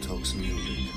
to Otox Music.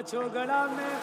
अछोगड़ा में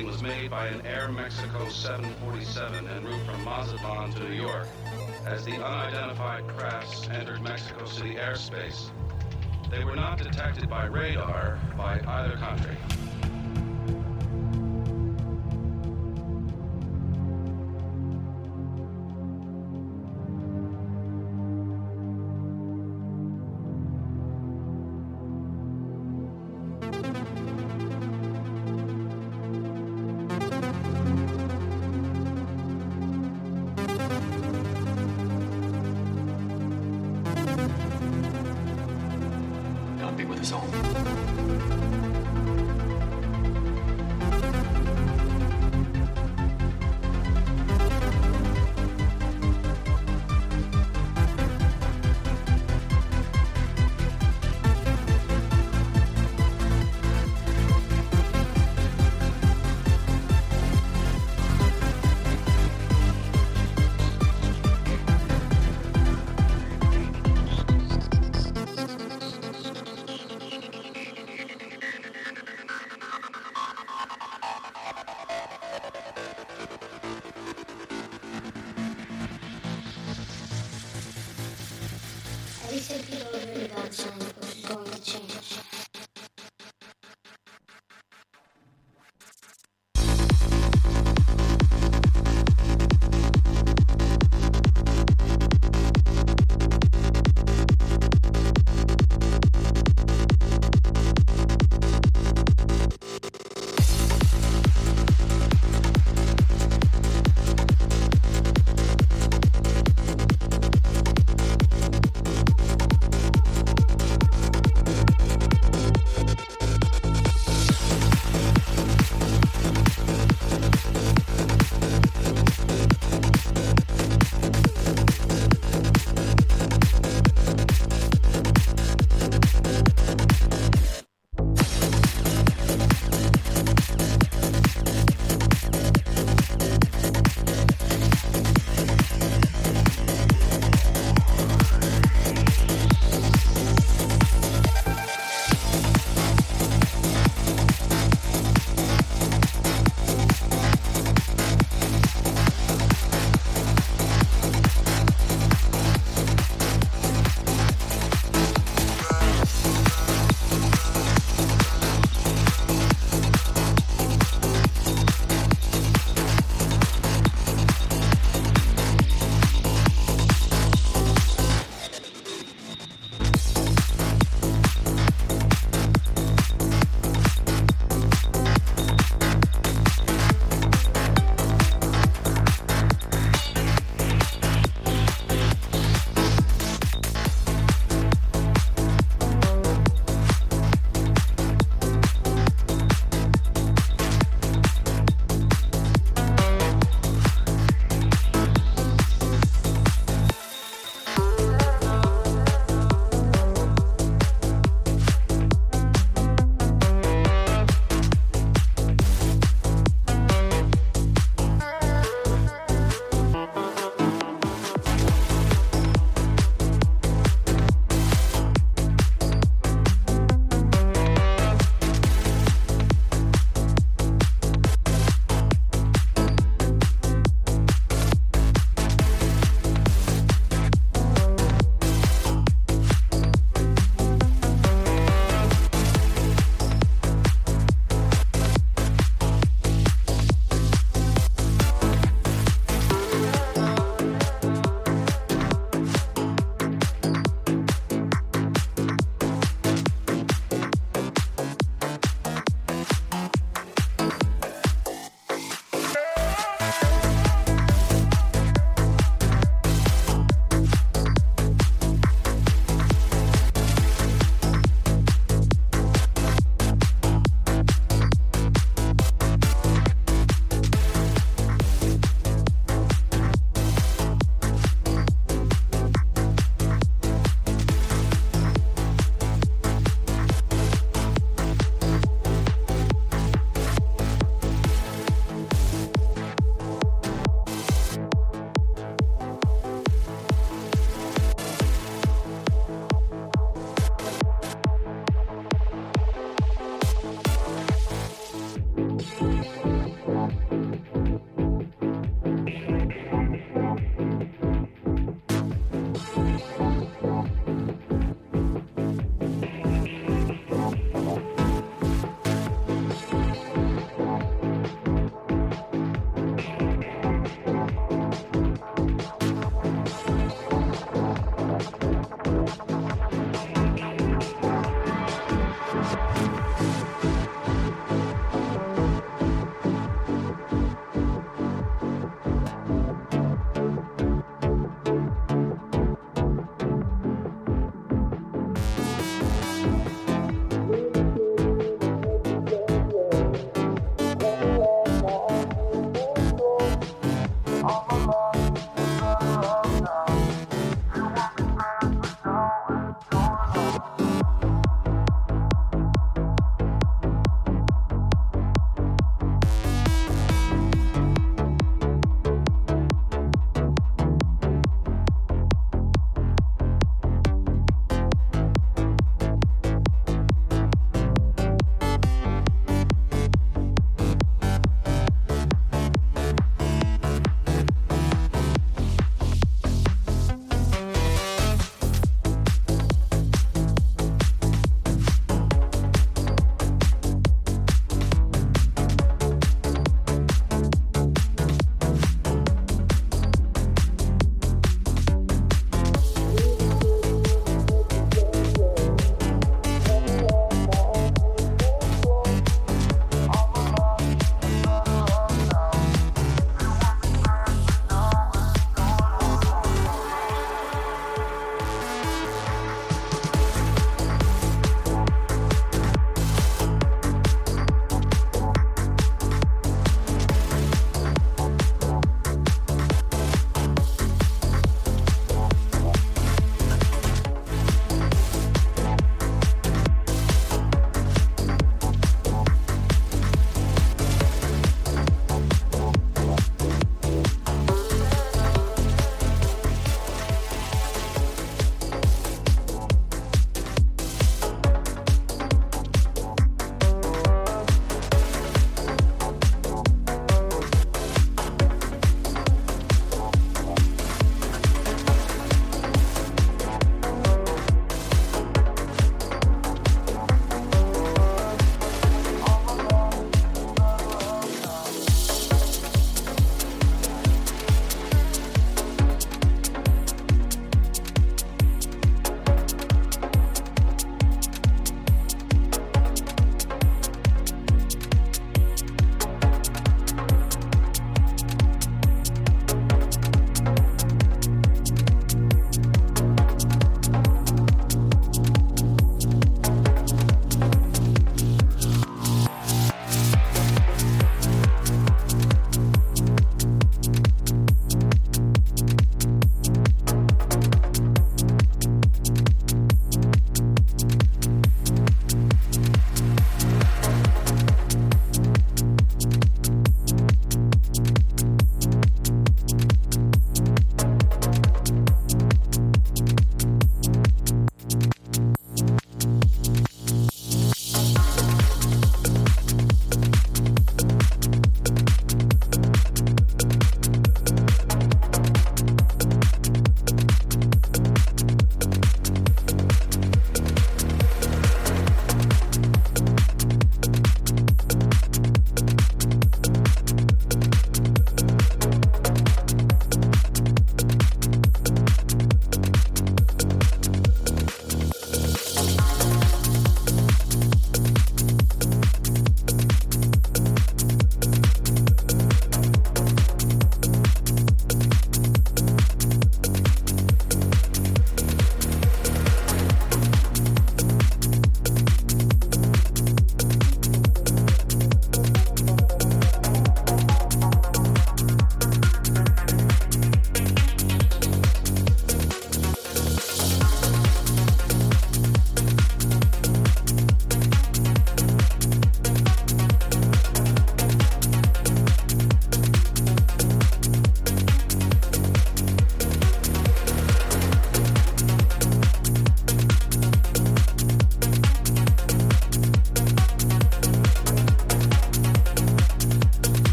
was made by an Air Mexico 747 en route from Mazatlan to New York as the unidentified crafts entered Mexico City airspace. They were not detected by radar.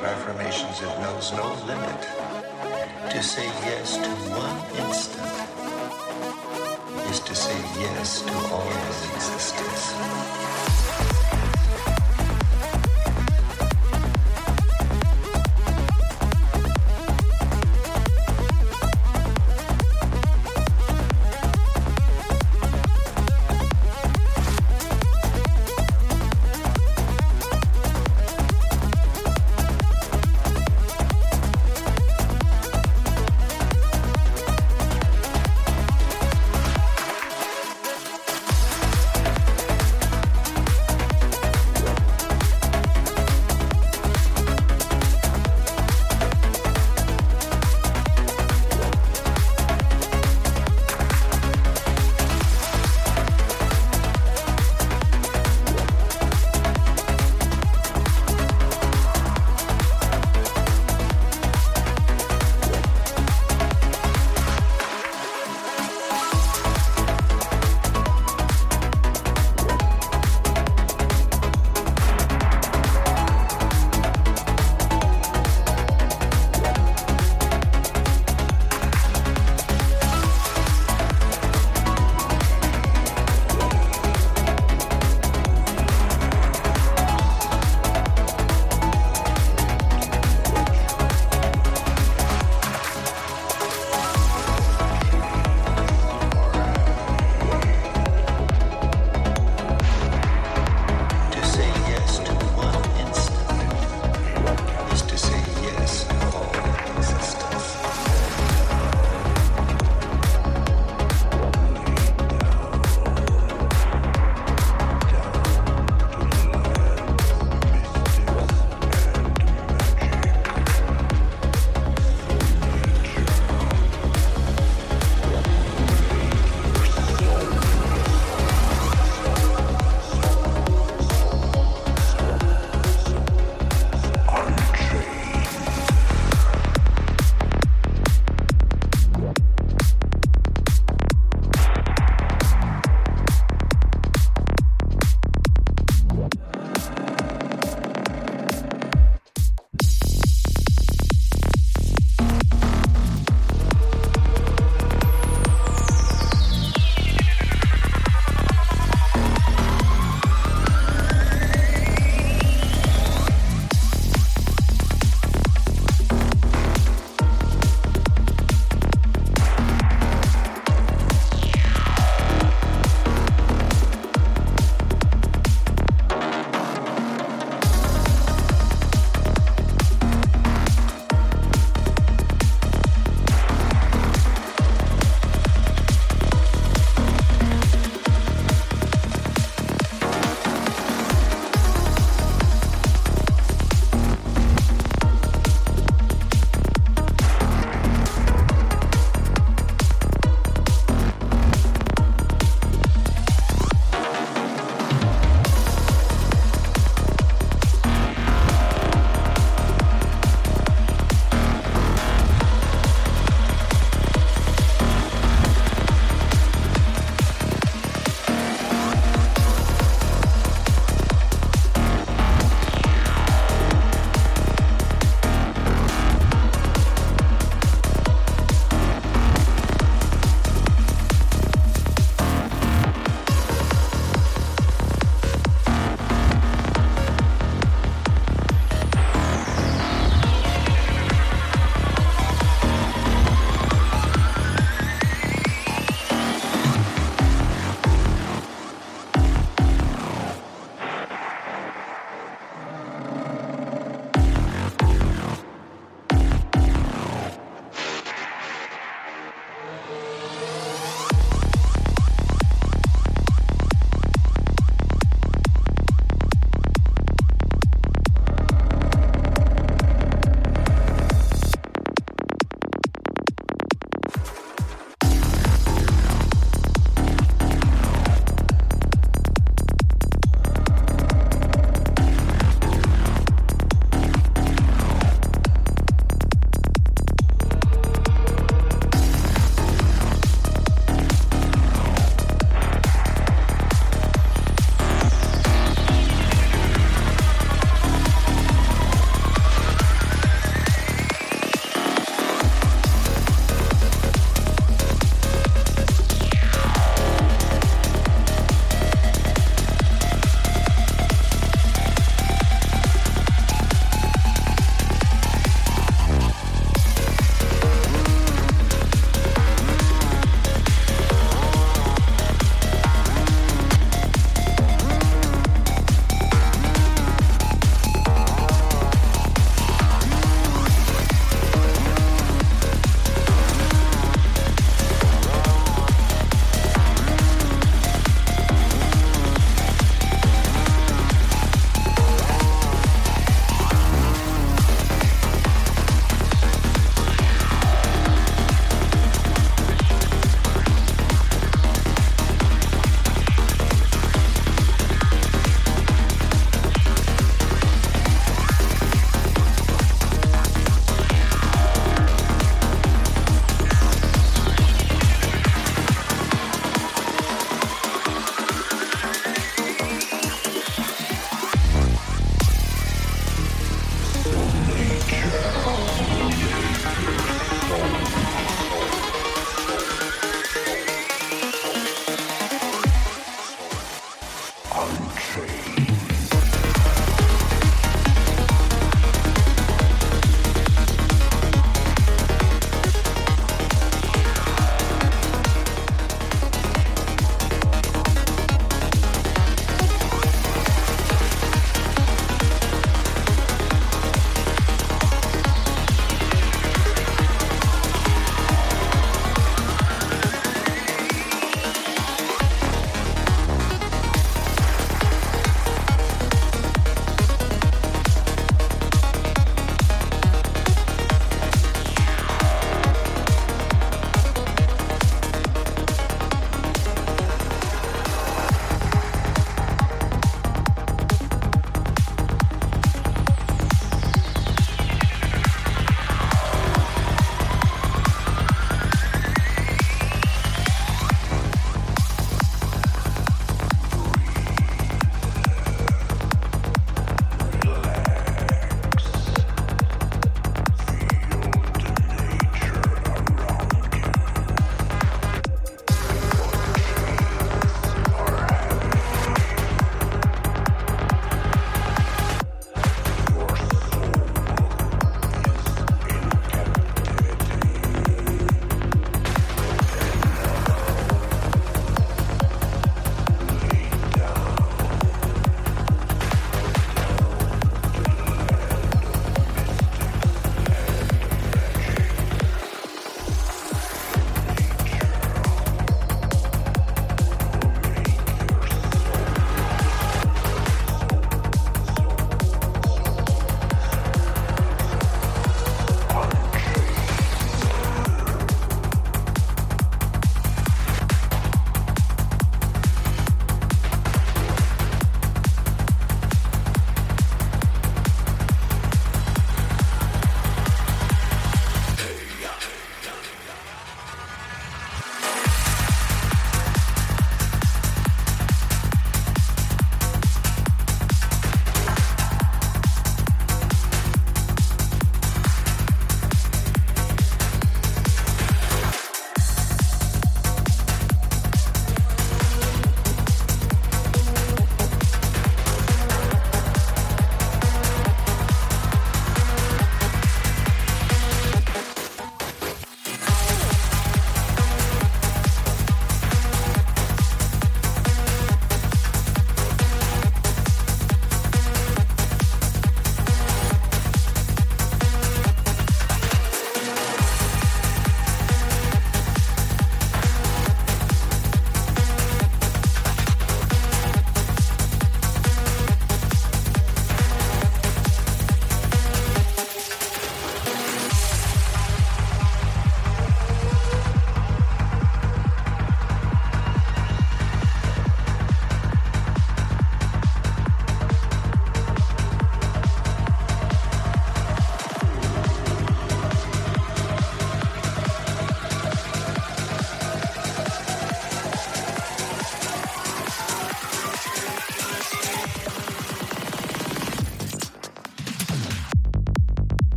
of affirmations, it knows no limit. To say yes to one instant.